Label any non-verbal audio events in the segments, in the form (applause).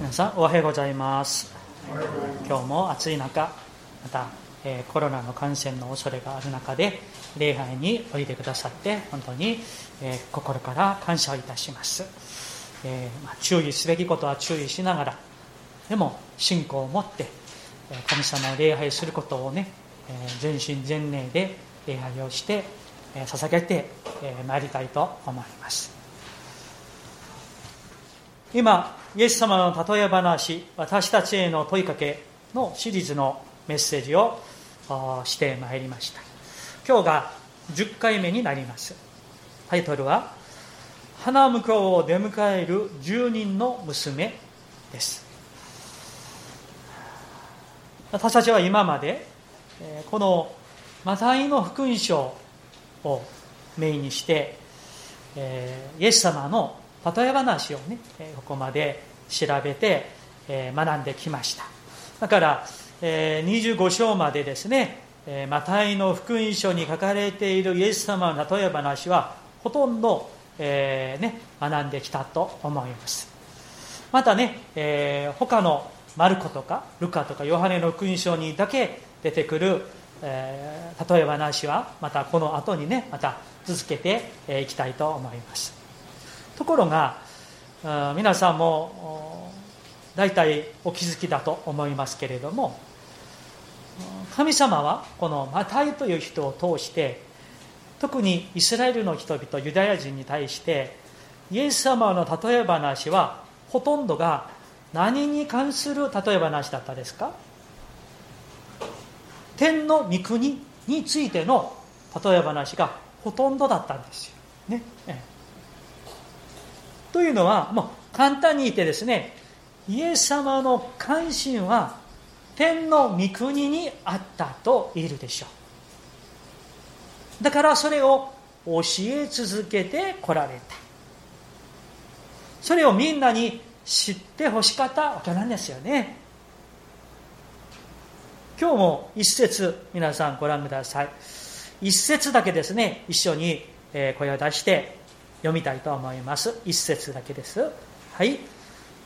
皆さんおはようございます。今日も暑い中また、えー、コロナの感染の恐れがある中で礼拝においでくださって本当に、えー、心から感謝をいたします、えー、まあ、注意すべきことは注意しながらでも信仰を持って神様を礼拝することをねえ全身全霊で礼拝をして捧げてまいりたいと思います。今イエス様の例え話私たちへの問いかけのシリーズのメッセージをしてまいりました。今日が10回目になります。タイトルは「花向こうを出迎える住人の娘」です。私たちは今までこのマタイの福音書をメインにしてイエス様の例え話をねここまで調べて学んできました。だから25章までですねマタイの福音書に書かれているイエス様の例え話はほとんど、えー、ね、学んできたと思います。またね、えー、他のマルコとかルカとかヨハネの福音書にだけ出てくる、えー、例え話はまたこの後にねまた続けていきたいと思います。ところが皆さんも大体お気づきだと思いますけれども神様はこのマタイという人を通して特にイスラエルの人々ユダヤ人に対してイエス様の例え話はほとんどが何に関する例え話だったですか？天の御国についての例え話がほとんどだったんですよ。ね、というのは、もう簡単に言ってですね、イエス様の関心は天の御国にあったと言えるでしょう。だからそれを教え続けてこられた。それをみんなに知ってほしかったわけなんですよね。今日も一節皆さんご覧ください。一節だけですね、一緒に声を出して読みたいと思います。一節だけです。はい。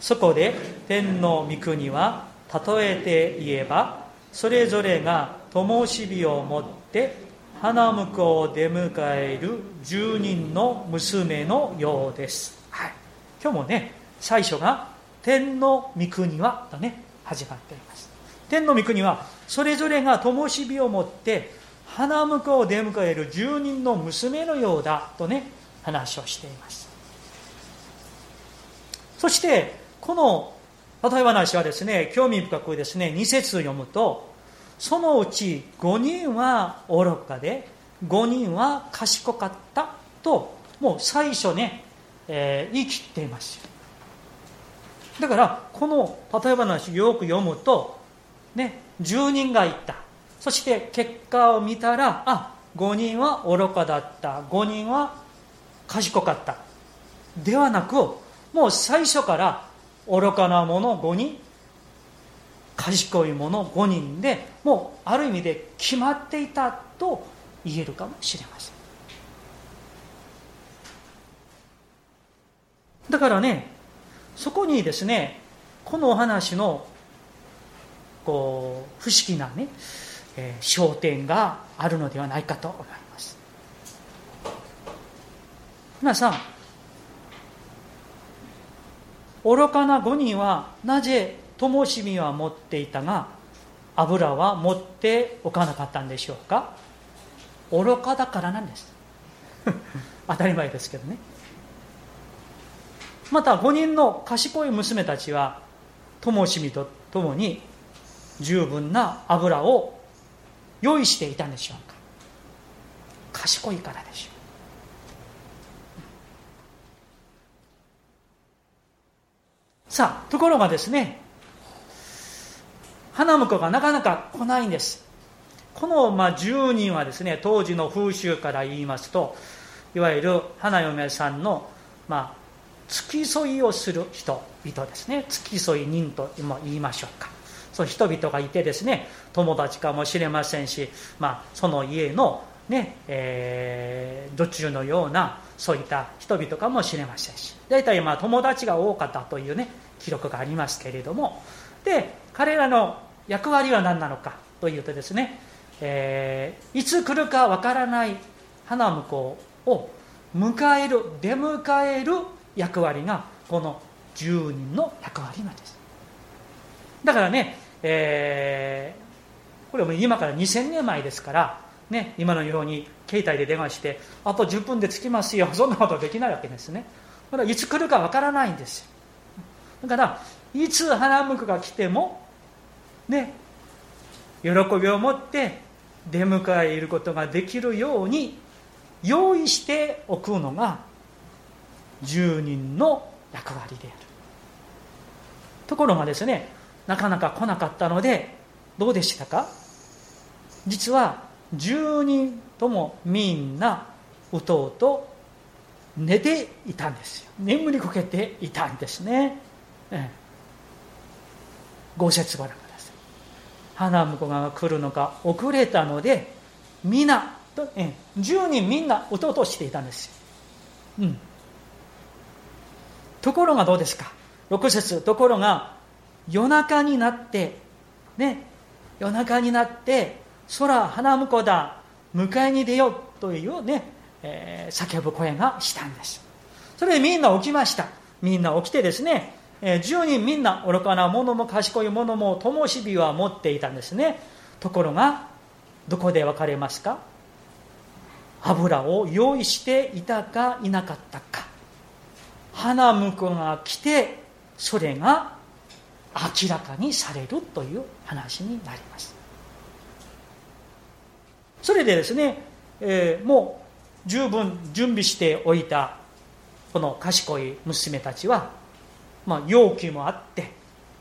そこで天の御国は例えて言えばそれぞれが灯火を持って花婿を出迎える住人の娘のようです、はい、今日もね最初が天の御国はとね始まっています。天の御国はそれぞれが灯火を持って花婿を出迎える住人の娘のようだとね話をしています。そしてこの例え話はですね興味深くですね2節読むとそのうち5人は愚かで5人は賢かったともう最初ね、えー、言い切っています。だからこの例え話よく読むとね10人がいた。そして結果を見たらあ5人は愚かだった。5人は賢かった。ではなくもう最初から愚かな者5人賢い者5人でもうある意味で決まっていたと言えるかもしれません。だからねそこにですねこのお話のこう不思議なね、えー、焦点があるのではないかと思います。皆さん愚かな5人はなぜ灯火は持っていたが油は持っておかなかったんでしょうか？愚かだからなんです。(laughs) 当たり前ですけどね。また5人の賢い娘たちは灯火とともに十分な油を用意していたんでしょうか？賢いからでしょう。さあところがですね花婿がなかなか来ないんです。この、ま、10人はですね当時の風習から言いますといわゆる花嫁さんの、まあ、付き添いをする人々ですね。付き添い人とも言いましょうか。そう人々がいてですね友達かもしれませんし、まあ、その家のねえー、土中のようなそういった人々かもしれませんし大体まあ友達が多かったというね記録がありますけれどもで彼らの役割は何なのかというとですね、えー、いつ来るかわからない花婿を迎える出迎える役割がこの10人の役割なんです。だからね、えー、これも今から2000年前ですからね、今のように携帯で電話してあと10分で着きますよ (laughs) そんなことできないわけですね。まだいつ来るかわからないんですだからいつ花婿が来てもね喜びを持って出迎えいることができるように用意しておくのが住人の役割である。ところがですねなかなか来なかったのでどうでしたか？実は10人ともみんなうとうと寝ていたんですよ。眠りこけていたんですね、ええ、ご説ご覧ください花婿が来るのが遅れたので皆と、ええ、10人みんなうとうとしていたんですよ、うん、ところがどうですか？6節。ところが夜中になってね夜中になって空花婿だ迎えに出ようというね、えー、叫ぶ声がしたんです。それでみんな起きました。みんな起きてですね、えー、10人みんな愚かな者も賢い者も灯火は持っていたんですね。ところがどこで分かれますか？油を用意していたかいなかったか。花婿が来てそれが明らかにされるという話になります。それでですね、えー、もう十分準備しておいたこの賢い娘たちは、まあ、容器もあって、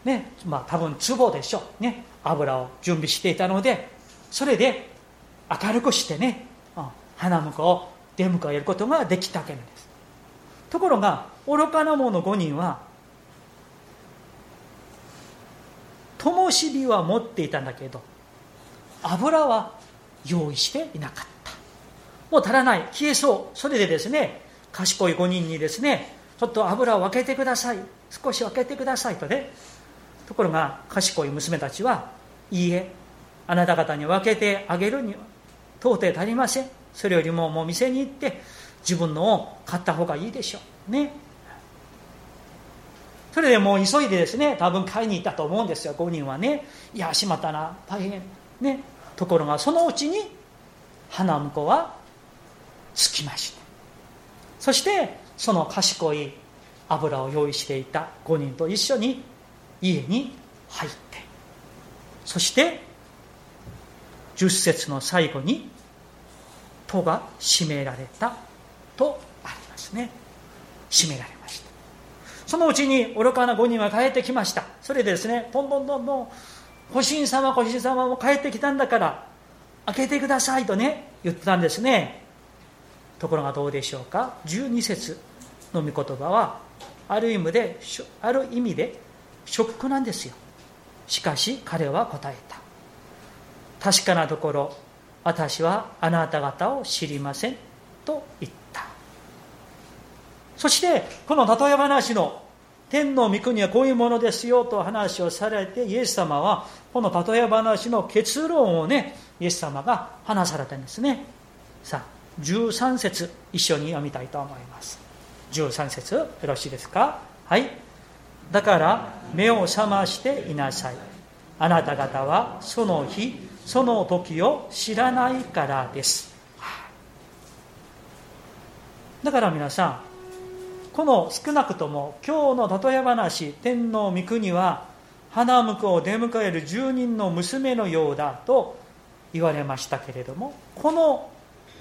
ねまあ、多分壺でしょう、ね、油を準備していたのでそれで明るくしてね、花婿を出迎えることができたわけなんです。ところが愚かな者5人は灯火は持っていたんだけど油は用意していなかった。もう足らない。消えそう。それでですね賢い5人にですねちょっと油を分けてください。少し分けてくださいとねところが賢い娘たちはいいえあなた方に分けてあげるには到底足りません。それよりももう店に行って自分のを買った方がいいでしょうね。それでもう急いでですね多分買いに行ったと思うんですよ5人はね。いやしまったな。大変。ね。ところがそのうちに花婿はつきました。そしてその賢い油を用意していた5人と一緒に家に入って。そして10節の最後に「戸が閉められた」とありますね。閉められました。そのうちに愚かな5人は帰ってきました。それでですねどんどんどんどんご神様ご神様も帰ってきたんだから開けてくださいとね言ったんですね。ところがどうでしょうか？12節の御言葉はある意味である意味でショックなんですよ。しかし彼は答えた。確かなところ私はあなた方を知りませんと言った。そしてこの例え話の天の御国はこういうものですよと話をされてイエス様はこの例え話の結論をねイエス様が話されたんですね。さあ13節一緒に読みたいと思います。13節よろしいですか？はい。だから目を覚ましていなさい。あなた方はその日その時を知らないからです。だから皆さんこの少なくとも今日の例え話天皇御国は花婿を出迎える住人の娘のようだと言われましたけれどもこの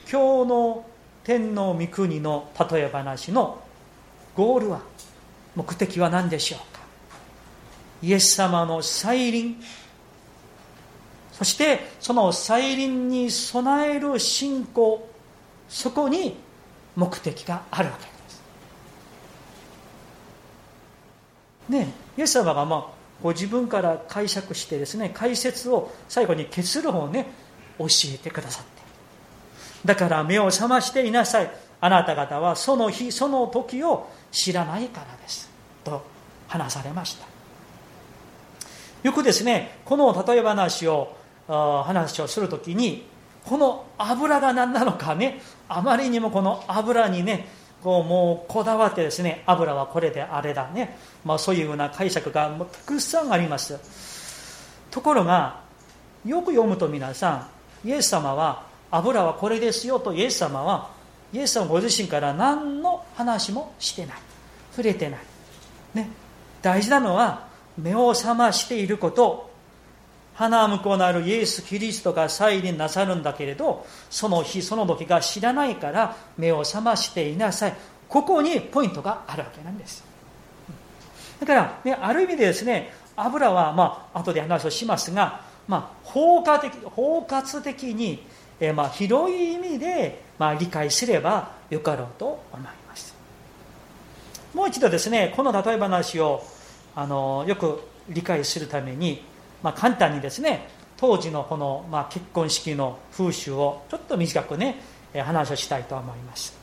今日の天皇御国の例え話のゴールは目的は何でしょうか？イエス様の再臨そしてその再臨に備える信仰そこに目的があるわけです。ねイエス様がまあご自分から解釈してですね解説を最後に結論をね教えてくださって。だから目を覚ましていなさい。あなた方はその日その時を知らないからです。と話されました。よくですねこの例え話を話をするときにこの油が何なのかねあまりにもこの油にねこうもうこだわってですね油はこれであれだね、まあ、そういうような解釈がたくさんありますところがよく読むと皆さんイエス様は油はこれですよとイエス様はイエス様ご自身から何の話もしてない。触れてない、ね、大事なのは目を覚ましていること。花向こうなるイエス・キリストが再臨なさるんだけれどその日その時が知らないから目を覚ましていなさいここにポイントがあるわけなんですだから、ね、ある意味でですね油はまあ後で話をしますが、まあ、包括的包括的に、えまあ、広い意味で、まあ、理解すればよかろうと思いますもう一度ですねこの例え話をあのよく理解するためにまあ、簡単にですね当時のこの、まあ、結婚式の風習をちょっと短くね話をしたいと思います、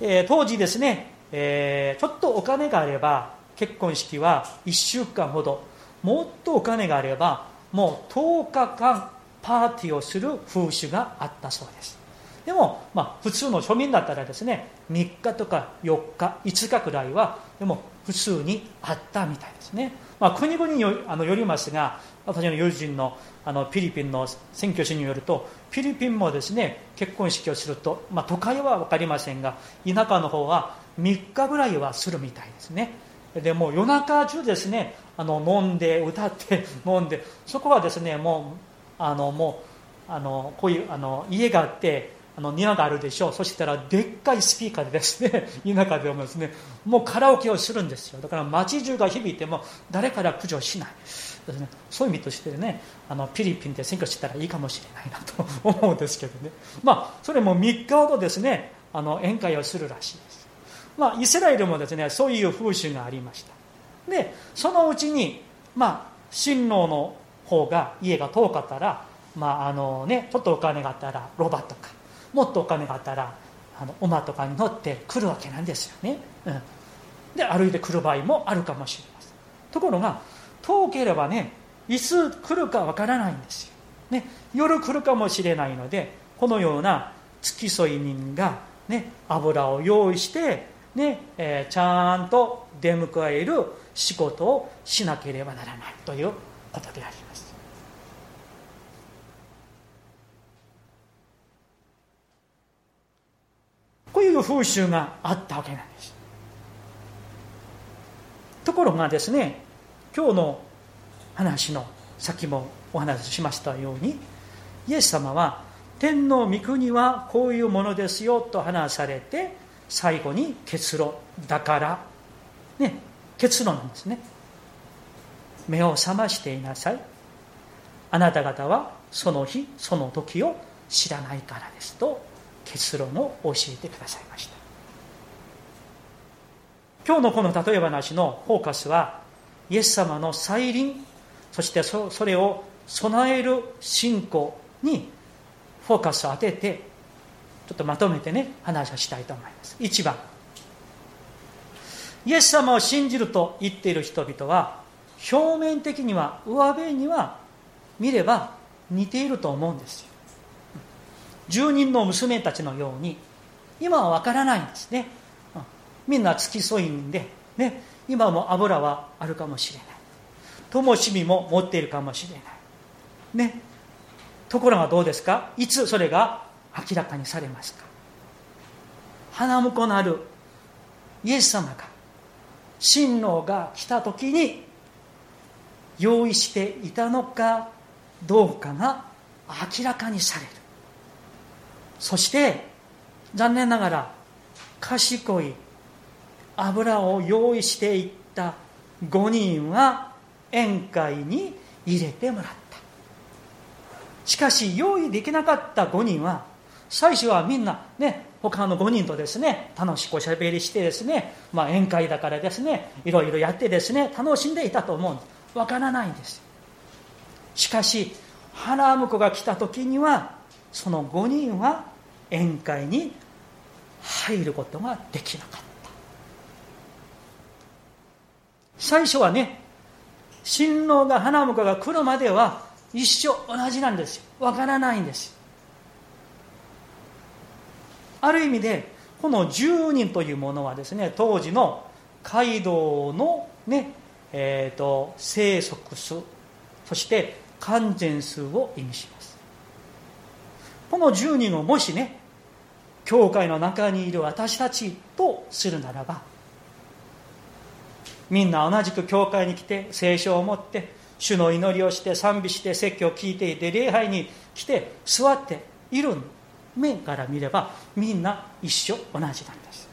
えー、当時ですね、えー、ちょっとお金があれば結婚式は1週間ほど。もっとお金があればもう10日間パーティーをする風習があったそうです。でも、まあ、普通の庶民だったらですね3日とか4日5日くらいはでも普通にあったみたいですね。まあ、国々によあのよりますが私の友人のあのフィリピンの選挙師によるとフィリピンもですね結婚式をすると、まあ、都会は分かりませんが田舎の方は3日ぐらいはするみたいですね。でも夜中中ですねあの飲んで歌って (laughs) 飲んでそこはですねもうあのもうあのこういうあの家があってあの庭があるでしょう。そしたらでっかいスピーカーでですね (laughs) 田舎でもですねもうカラオケをするんですよ。だから街中が響いても誰から駆除しない。ですねそういう意味としてねあのフィリピンで選挙したらいいかもしれないなと思うんですけどね。(laughs) まあそれも3日ほどですねあの宴会をするらしいです。まあイスラエルもですねそういう風習がありました。でそのうちにまあ新郎の方が家が遠かったらまああのねちょっとお金があったらロバとかもっとお金があったらあの馬とかに乗って来るわけなんですよね、うん、で歩いて来る場合もあるかもしれません。ところが遠ければねいつ来るかわからないんですよ、ね、夜来るかもしれないのでこのような付き添い人が、ね、油を用意して、ねえー、ちゃんと出迎える仕事をしなければならないということであります。こういう風習があったわけなんです。ところがですね今日の話の先もお話ししましたようにイエス様は天の御国はこういうものですよと話されて最後に結論だからね結論なんですね。目を覚ましていなさい。あなた方はその日その時を知らないからですと結論を教えてくださいました。今日のこの例え話のフォーカスはイエス様の再臨そしてそれを備える信仰にフォーカスを当ててちょっとまとめてね話をしたいと思います。1番。イエス様を信じると言っている人々は表面的には上辺には見れば似ていると思うんですよ。住人の娘たちのように今は分からないんですね。みんな付き添いんで、ね、今も油はあるかもしれない。灯火も持っているかもしれない。ね。ところがどうですか？いつそれが明らかにされますか？花婿なる。イエス様が親王が来た時に用意していたのかどうかが明らかにされる。そして残念ながら賢い油を用意していった5人は宴会に入れてもらった。しかし用意できなかった5人は最初はみんなね他の5人とですね楽しくおしゃべりしてですね、まあ、宴会だからですねいろいろやってですね楽しんでいたと思うんわからないんです。しかし花婿が来た時にはその5人は宴会に入ることができなかった。最初はね新郎が花婿が来るまでは一緒同じなんですよ。わからないんです。ある意味でこの10人というものはですね当時の街道のねえーと、生息数そして完全数を意味します。この10人をもしね教会の中にいる私たちとするならばみんな同じく教会に来て聖書を持って主の祈りをして賛美して説教を聞いていて礼拝に来て座っている面から見ればみんな一緒同じなんです。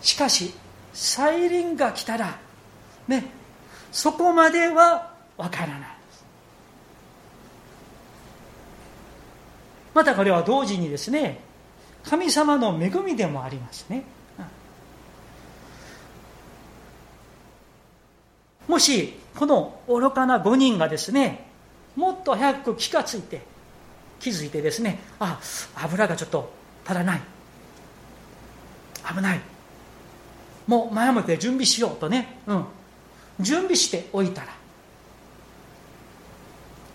しかし再臨が来たらねそこまではわからない。またこれは同時にですね神様の恵みでもありますね。もしこの愚かな5人がですねもっと早く気がついて気づいてですねあ油がちょっと足らない。危ない。もう前もって準備しようとね、うん、準備しておいたら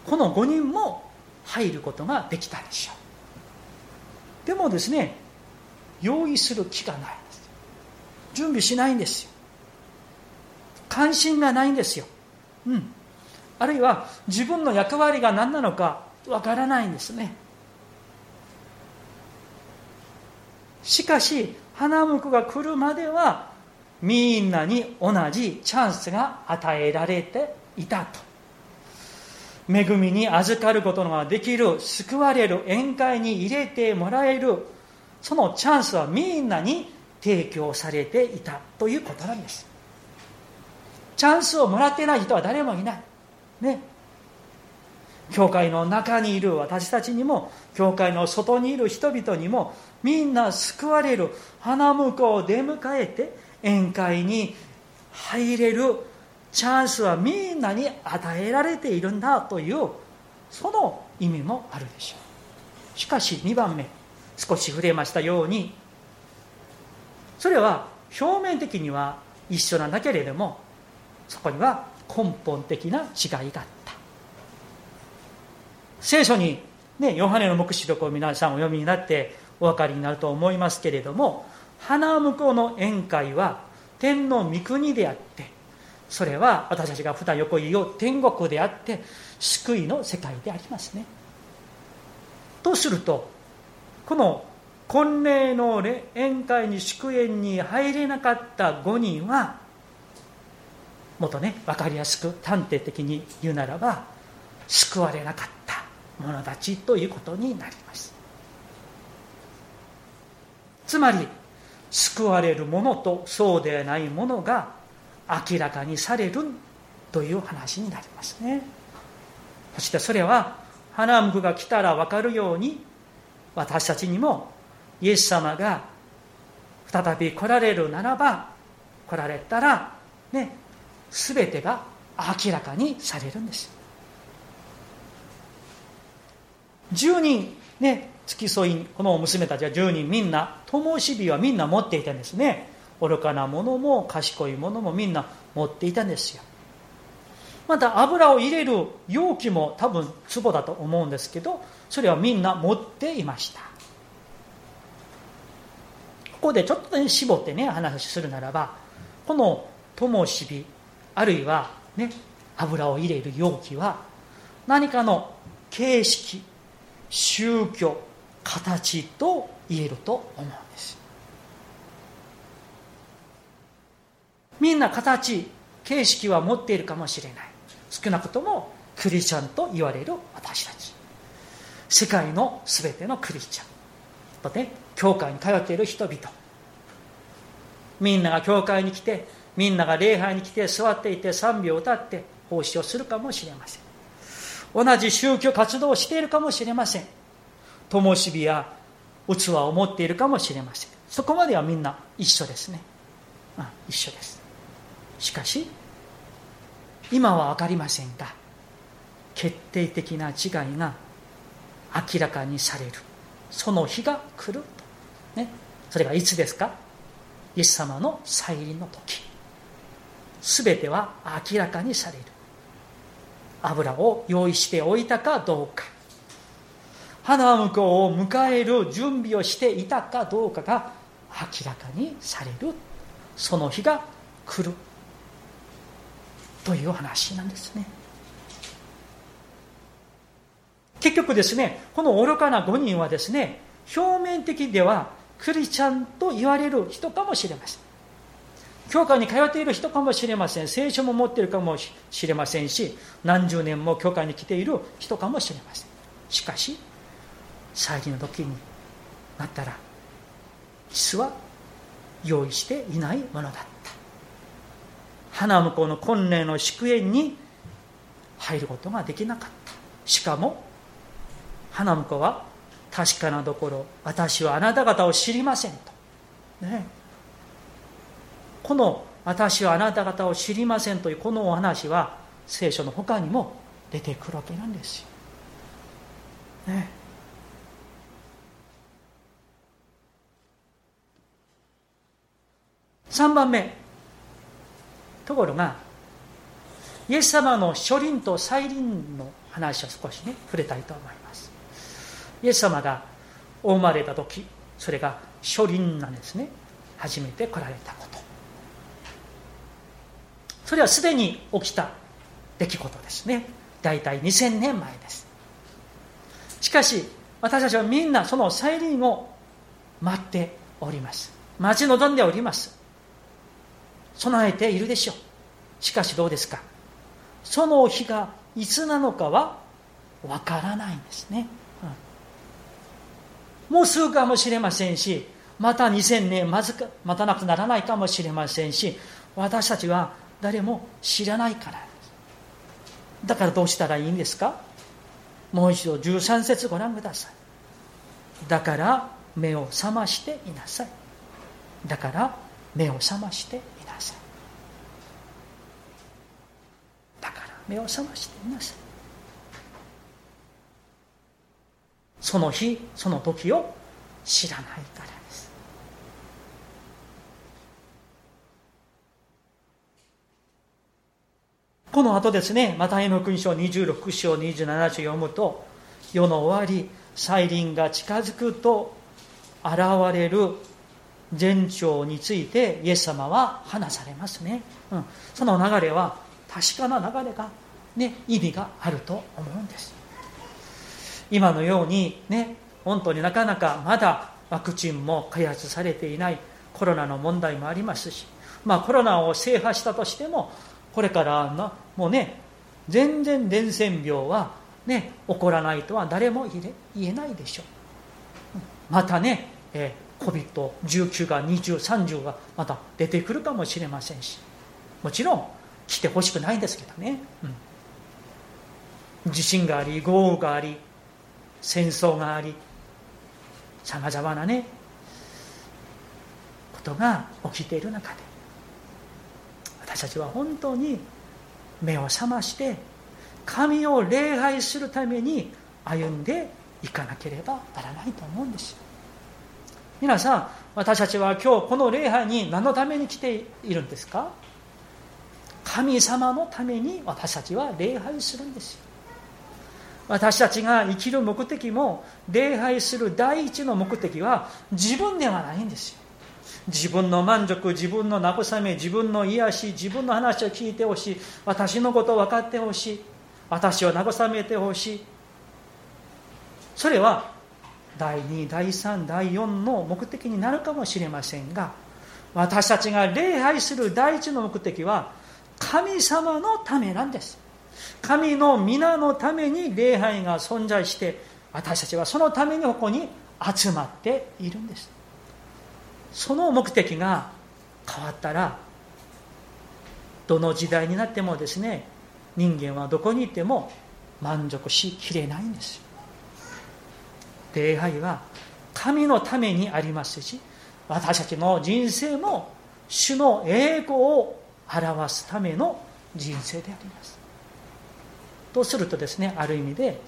この5人も入ることができたでしょう。でもですね用意する気がないです。準備しないんですよ。関心がないんですよ、うん、あるいは自分の役割が何なのかわからないんですね。しかし花婿が来るまではみんなに同じチャンスが与えられていたと。恵みに預かることができる救われる宴会に入れてもらえるそのチャンスはみんなに提供されていたということなんです。チャンスをもらってない人は誰もいない。ね。教会の中にいる私たちにも教会の外にいる人々にもみんな救われる。花婿を出迎えて宴会に入れるチャンスはみんなに与えられているんだというその意味もあるでしょう。しかし2番目少し触れましたように。それは表面的には一緒なんだけれどもそこには根本的な違いがあった。聖書にねヨハネの黙示録を皆さんお読みになってお分かりになると思いますけれども花婿の宴会は天の御国であってそれは私たちが普段横言う天国であって救いの世界でありますね。とするとこの婚礼の宴会に祝宴に入れなかった5人はもっとね分かりやすく端的的に言うならば救われなかった者たちということになります。つまり救われるものとそうでないものが明らかにされるという話になりますね。そしてそれは花婿が来たら分かるように私たちにもイエス様が再び来られるならば来られたらね全てが明らかにされるんです。10人ね付き添いこの娘たちは10人みんな灯火はみんな持っていたんですね愚かなものも賢いものもみんな持っていたんですよ。また油を入れる容器も多分壺だと思うんですけどそれはみんな持っていました。ここでちょっとね絞ってね話するならばこの灯火あるいはね油を入れる容器は何かの形式宗教形と言えると思うんですみんな形形式は持っているかもしれない。少なくともクリスチャンと言われる私たち。世界の全てのクリスチャン。とね教会に通っている人々。みんなが教会に来てみんなが礼拝に来て座っていて賛美を歌って奉仕をするかもしれません。同じ宗教活動をしているかもしれません。灯火や器を持っているかもしれません。そこまではみんな一緒ですね、うん、一緒です。しかし今は分かりませんが決定的な違いが明らかにされる。その日が来ると、ね、それがいつですか？イエス様の再臨の時。すべては明らかにされる。油を用意しておいたかどうか。花婿を迎える準備をしていたかどうかが明らかにされる。その日が来る。という話なんですね。結局ですねこの愚かな5人はですね表面的ではクリチャンと言われる人かもしれません。教会に通っている人かもしれません。聖書も持っているかもしれませんし何十年も教会に来ている人かもしれません。しかし最近の時になったら実は用意していないものだった。花婿の婚礼の祝宴に入ることができなかった。しかも花婿は確かなところ私はあなた方を知りませんと、ね、この私はあなた方を知りませんというこのお話は聖書の他にも出てくるわけなんですよ。ね、3番目。ところがイエス様の初臨と再臨の話を少しね触れたいと思います。イエス様がお生まれた時それが初臨なんですね。初めて来られたこと。それはすでに起きた出来事ですね。大体2000年前です。しかし私たちはみんなその再臨を待っております。待ち望んでおります。備えているでしょう。しかしどうですか？その日がいつなのかはわからないんですね、うん、もうすぐかもしれませんしまた2000年待たなくならないかもしれませんし私たちは誰も知らないからだからどうしたらいいんですか？もう一度13節ご覧ください。だから目を覚ましていなさい。だから目を覚ましていなさいだから目を覚ましていなさい。その日その時を知らないからです。この後ですね、また絵の国書26章27章読むと、世の終わり、再臨が近づくと現れる前兆についてイエス様は話されますね。うん、その流れは確かな流れが、ね、意味があると思うんです。今のようにね、本当になかなかまだワクチンも開発されていないコロナの問題もありますし、まあコロナを制覇したとしてもこれからなもうね全然伝染病はね起こらないとは誰も言えないでしょう。またね、えー、COVID-19 が2030がまた出てくるかもしれませんしもちろん来てほしくないんですけどね、うん、地震があり豪雨があり戦争がありさまざまなねことが起きている中で私たちは本当に目を覚まして神を礼拝するために歩んでいかなければならないと思うんですよ。皆さん私たちは今日この礼拝に何のために来ているんですか？神様のために私たちは礼拝するんですよ。私たちが生きる目的も礼拝する第一の目的は自分ではないんですよ。自分の満足自分の慰め自分の癒し自分の話を聞いてほしい。私のことを分かってほしい。私を慰めてほしい。それは第2第3第4の目的になるかもしれませんが私たちが礼拝する第一の目的は神様のためなんです。神の皆のために礼拝が存在して私たちはそのためにここに集まっているんです。その目的が変わったらどの時代になってもですね人間はどこにいても満足しきれないんです。礼拝は神のためにありますし私たちの人生も主の栄光を表すための人生であります。とするとですねある意味で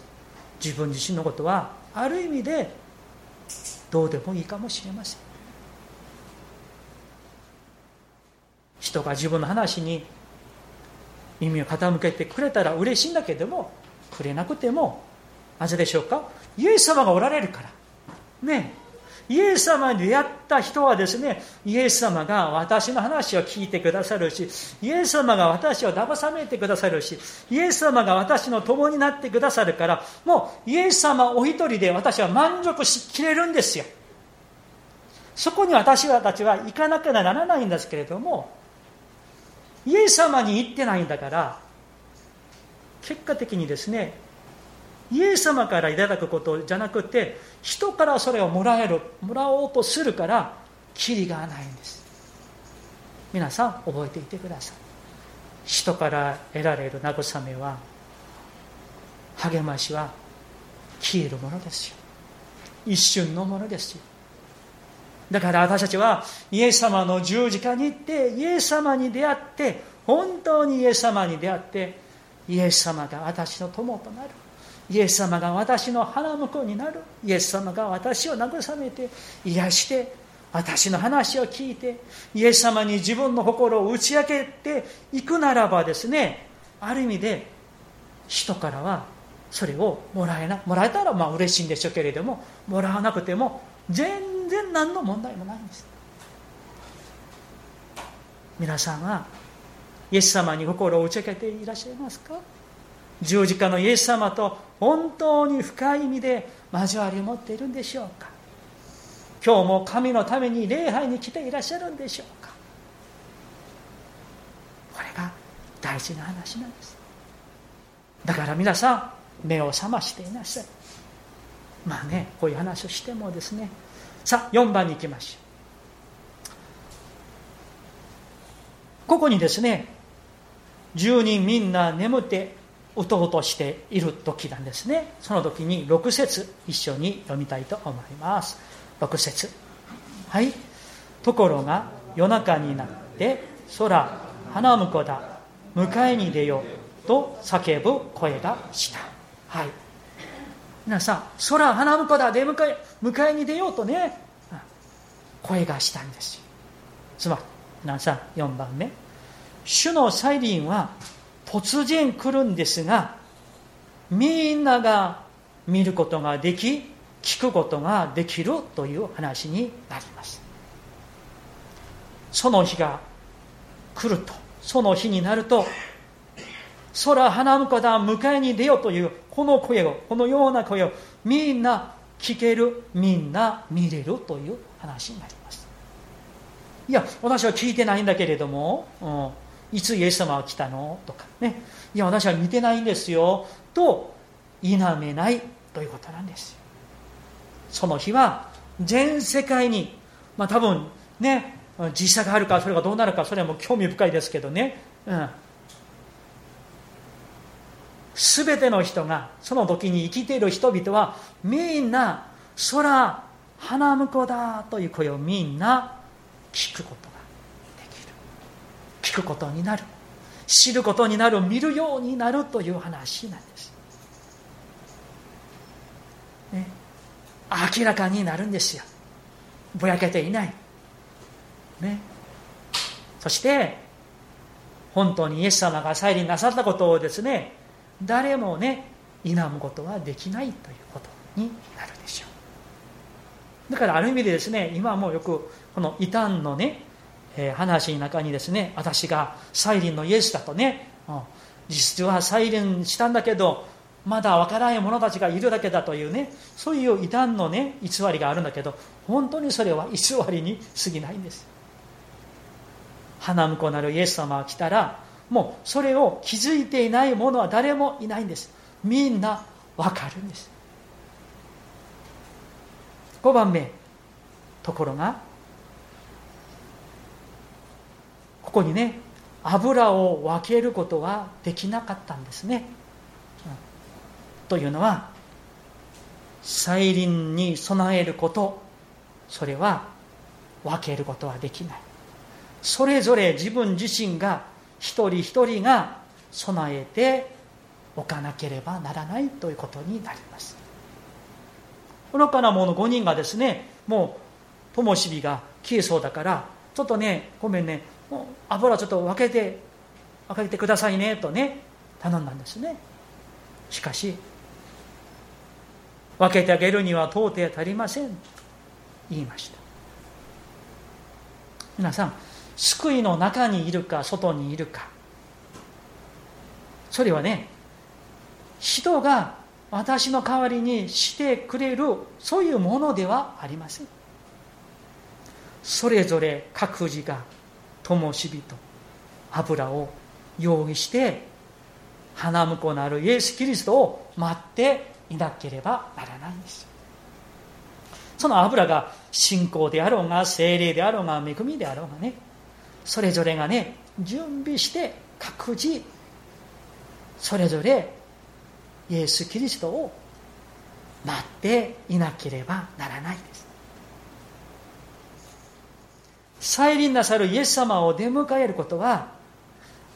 自分自身のことはある意味でどうでもいいかもしれません。人が自分の話に耳を傾けてくれたら嬉しいんだけどもくれなくてもなぜでしょうか？イエス様がおられるから。ねイエス様に出会った人はですね、イエス様が私の話を聞いてくださるし、イエス様が私を慰めてくださるし、イエス様が私の友になってくださるから、もうイエス様お一人で私は満足しきれるんですよ。そこに私たちは行かなきゃならないんですけれども、イエス様に行ってないんだから、結果的にですね、イエス様からいただくことじゃなくて人からそれをもらえるもらおうとするからキリがないんです。皆さん覚えていてください。人から得られる慰めは励ましは消えるものですよ。一瞬のものですよ。だから私たちはイエス様の十字架に行ってイエス様に出会って本当にイエス様に出会ってイエス様が私の友となる。イエス様が私の腹向こうになる。イエス様が私を慰めて癒して私の話を聞いてイエス様に自分の心を打ち明けていくならばですねある意味で人からはそれをもらえなもらえたらまあ嬉しいんでしょうけれどももらわなくても全然何の問題もないんです。皆さんはイエス様に心を打ち明けていらっしゃいますか？十字架のイエス様と本当に深い意味で交わりを持っているんでしょうか？今日も神のために礼拝に来ていらっしゃるんでしょうか？これが大事な話なんです。だから皆さん目を覚ましていなさい。まあねこういう話をしてもですね。さあ4番に行きましょう。ここにですね10人みんな眠ってうとうとしている時なんですね。その時に6節一緒に読みたいと思います。6節。はい。ところが夜中になって空花婿だ迎えに出ようと叫ぶ声がした。はい。皆さん空花婿だ出迎え迎えに出ようとね声がしたんですつまり皆さん4番目。主の再臨は突然来るんですがみんなが見ることができ聞くことができるという話になります。その日が来るとその日になると空花婿だ迎えに出よというこの声をこのような声をみんな聞けるみんな見れるという話になります。いや私は聞いてないんだけれども、いつイエス様が来たの？とかね。いや私は見てないんですよ。と否めないということなんですよ。その日は全世界にまあ多分ね実際があるかそれがどうなるかそれはもう興味深いですけどね、うん、全ての人がその時に生きている人々はみんな空花婿だという声をみんな聞くこと。聞くことになる。知ることになる見るようになるという話なんです、ね、明らかになるんですよ。ぼやけていない、ね、そして本当にイエス様が再臨なさったことをですね誰もね否むことはできないということになるでしょうだからある意味でですね今もよくこの異端のねえー、話の中にですね私がサイリンのイエスだとね、うん、実はサイリンしたんだけどまだ分からない者たちがいるだけだというねそういう異端のね偽りがあるんだけど本当にそれは偽りに過ぎないんです。花婿なるイエス様が来たらもうそれを気づいていない者は誰もいないんです。みんな分かるんです。5番目ところがここにね油を分けることはできなかったんですね。というのは再臨に備えることそれは分けることはできないそれぞれ自分自身が一人一人が備えて置かなければならないということになります愚かな者5人がですねもう灯火が消えそうだからちょっとねごめんねもう油ちょっと分けて分けてくださいねとね頼んだんですね。しかし分けてあげるには到底足りません。言いました。皆さん救いの中にいるか外にいるか。それはね人が私の代わりにしてくれるそういうものではありません。それぞれ各自が灯火と油を用意して花婿なるイエス・キリストを待っていなければならないんです。その油が信仰であろうが精霊であろうが恵みであろうがねそれぞれがね準備して各自それぞれイエス・キリストを待っていなければならないです。再臨なさるイエス様を出迎えることは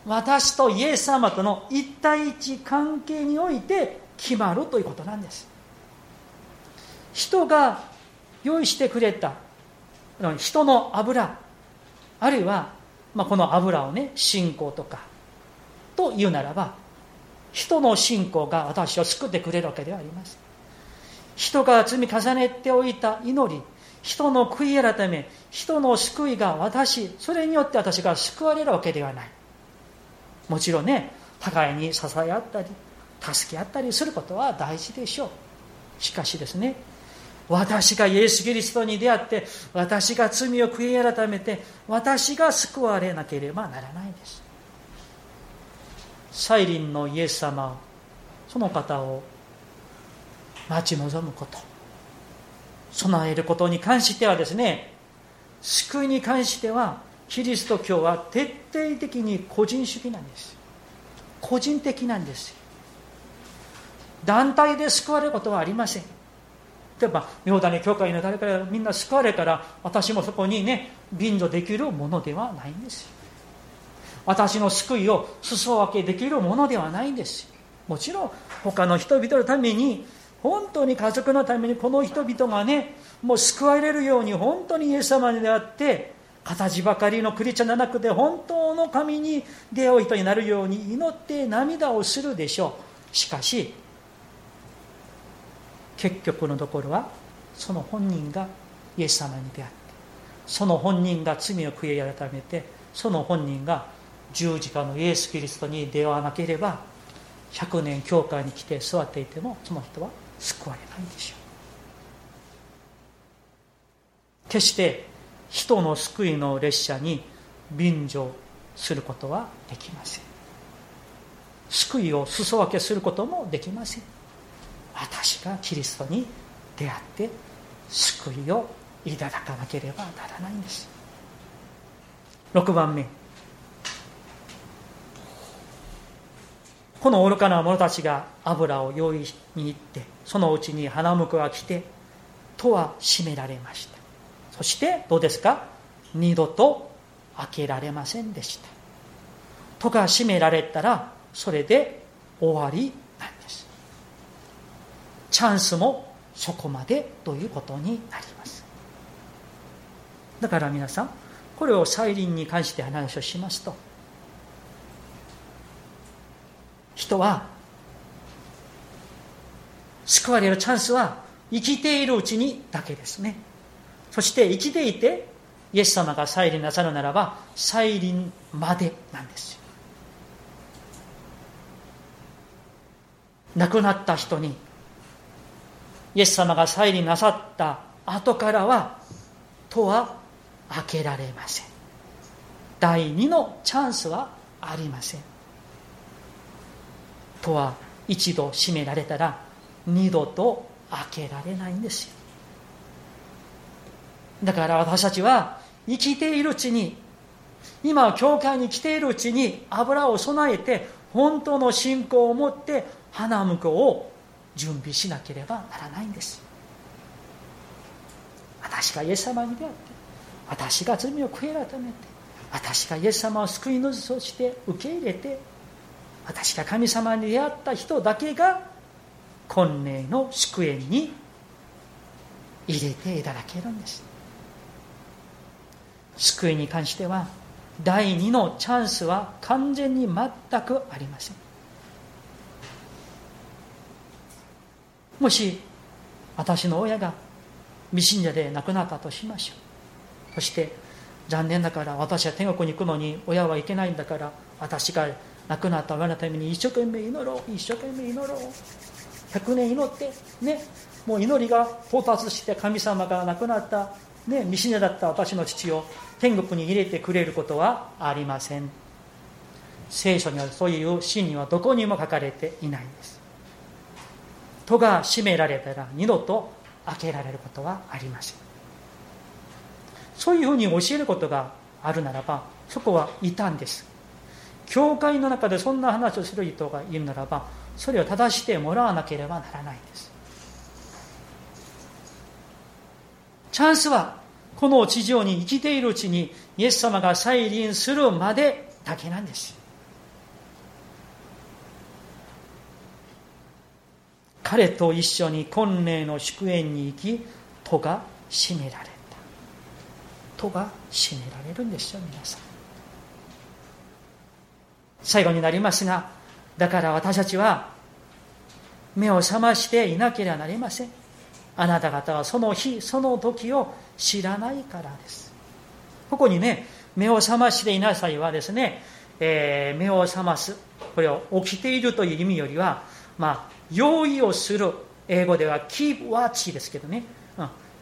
私とイエス様との一対一関係において決まるということなんです。人が用意してくれた人の油あるいは、まあ、この油をね信仰とかというならば人の信仰が私を救ってくれるわけではありません人が積み重ねておいた祈り人の悔い改め人の救いが私それによって私が救われるわけではない。もちろんね互いに支え合ったり助け合ったりすることは大事でしょう。しかしですね私がイエス・キリストに出会って私が罪を悔い改めて私が救われなければならないんです。再臨のイエス様その方を待ち望むこと。備えることに関してはですね救いに関してはキリスト教は徹底的に個人主義なんです。個人的なんです。団体で救われることはありません。例えば妙だね教会の誰かみんな救われたら私もそこにね便乗できるものではないんです。私の救いを裾分けできるものではないんです。もちろん他の人々のために本当に家族のためにこの人々がねもう救われるように本当にイエス様に出会って形ばかりのクリスチャンじゃなくて本当の神に出会う人になるように祈って涙をするでしょう。しかし結局のところはその本人がイエス様に出会ってその本人が罪を悔い改めてその本人が十字架のイエス・キリストに出会わなければ100年教会に来て座っていてもその人は救われないんでしょう。決して人の救いの列車に便乗することはできません。救いを裾分けすることもできません。私がキリストに出会って救いをいただかなければならないんです。6番目。この愚かな者たちが油を用意に行ってそのうちに花婿が来て戸は閉められました。そしてどうですか？二度と開けられませんでした。戸が閉められたらそれで終わりなんです。チャンスもそこまでということになります。だから皆さんこれを再臨に関して話をしますと人は救われるチャンスは生きているうちにだけですね。そして生きていてイエス様が再臨なさるならば再臨までなんですよ。亡くなった人にイエス様が再臨なさった後からは戸は開けられません。第二のチャンスはありません。戸は一度閉められたら二度と開けられないんですよ。だから私たちは生きているうちに今教会に来ているうちに油を備えて本当の信仰を持って花婿を準備しなければならないんです。私がイエス様に出会って私が罪を悔い改めて私がイエス様を救い主として受け入れて私が神様に出会った人だけが婚礼の祝宴に入れていただけるんです。救いに関しては第二のチャンスは完全に全くありません。もし私の親が未信者で亡くなったとしましょう。そして残念だから私は天国に行くのに親はいけないんだから私が亡くなった親のために一生懸命祈ろう。一生懸命祈ろう。100年祈って。ね。もう祈りが到達して神様が亡くなった。ね。未信者だった私の父を。天国に入れてくれることはありません。聖書にはそういう真理はどこにも書かれていないんです。戸が閉められたら二度と開けられることはありません。そういうふうに教えることがあるならばそこはいたんです。教会の中でそんな話をする人がいるならばそれを正してもらわなければならないんです。チャンスはこの地上に生きているうちにイエス様が再臨するまでだけなんです。彼と一緒に婚礼の祝宴に行き戸が閉められた。戸が閉められるんですよ皆さん。最後になりますがだから私たちは目を覚ましていなければなりません。あなた方はその日その時を知らないからです。ここにね目を覚ましていなさいはですね、えー、目を覚ます。これを起きているという意味よりはまあ用意をする。英語では keep watch ですけどね、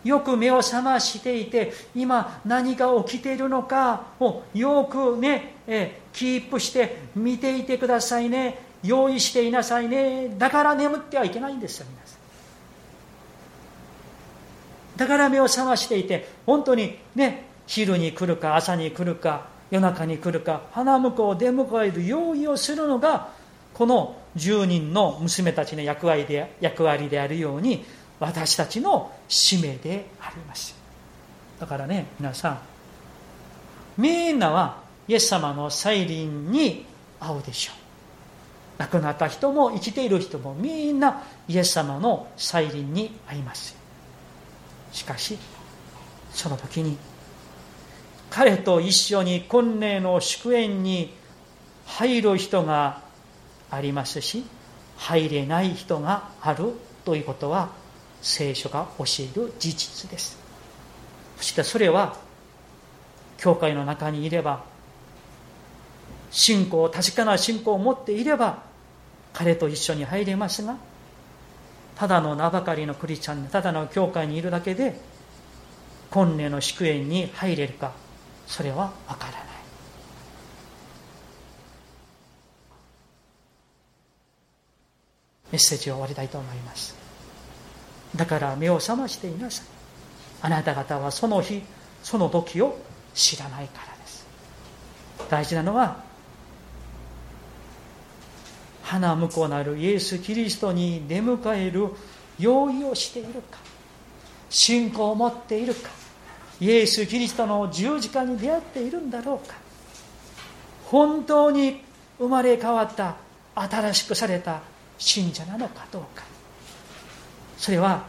よく目を覚ましていて今何が起きているのかをよくね、え、キープして見ていてくださいね。用意していなさいね。だから眠ってはいけないんですよ皆さん。だから目を覚ましていて本当にね昼に来るか朝に来るか夜中に来るか花婿を出迎える用意をするのがこの10人の娘たちの役割で役割であるように私たちの使命であります。だからね皆さんみんなはイエス様の再臨に会うでしょう。亡くなった人も生きている人もみんなイエス様の再臨に会います。しかしその時に彼と一緒に婚礼の祝宴に入る人がありますし入れない人があるということは聖書が教える事実です。そしてそれは教会の中にいれば信仰確かな信仰を持っていれば彼と一緒に入れますがただの名ばかりのクリスチャンただの教会にいるだけで婚礼の祝宴に入れるかそれは分からない。メッセージを終わりたいと思います。だから目を覚ましていなさい。あなた方はその日その時を知らないからです。大事なのは花婿なるイエス・キリストに出迎える用意をしているか信仰を持っているかイエス・キリストの十字架に出会っているんだろうか本当に生まれ変わった新しくされた信者なのかどうか。それは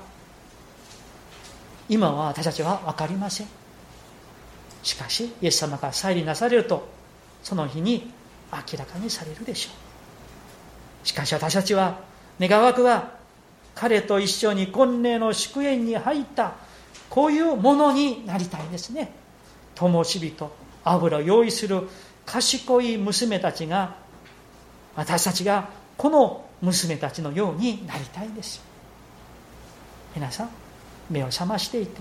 今は私たちは分かりません。しかしイエス様が再臨なされるとその日に明らかにされるでしょう。しかし私たちは願わくは彼と一緒に婚礼の祝宴に入ったこういうものになりたいですね。灯火と油を用意する賢い娘たちが私たちがこの娘たちのようになりたいんです皆さん目を覚ましていて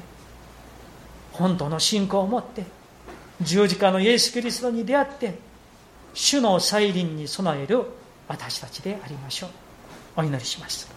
本当の信仰を持って十字架のイエス・キリストに出会って主の再臨に備える私たちでありましょう。お祈りします。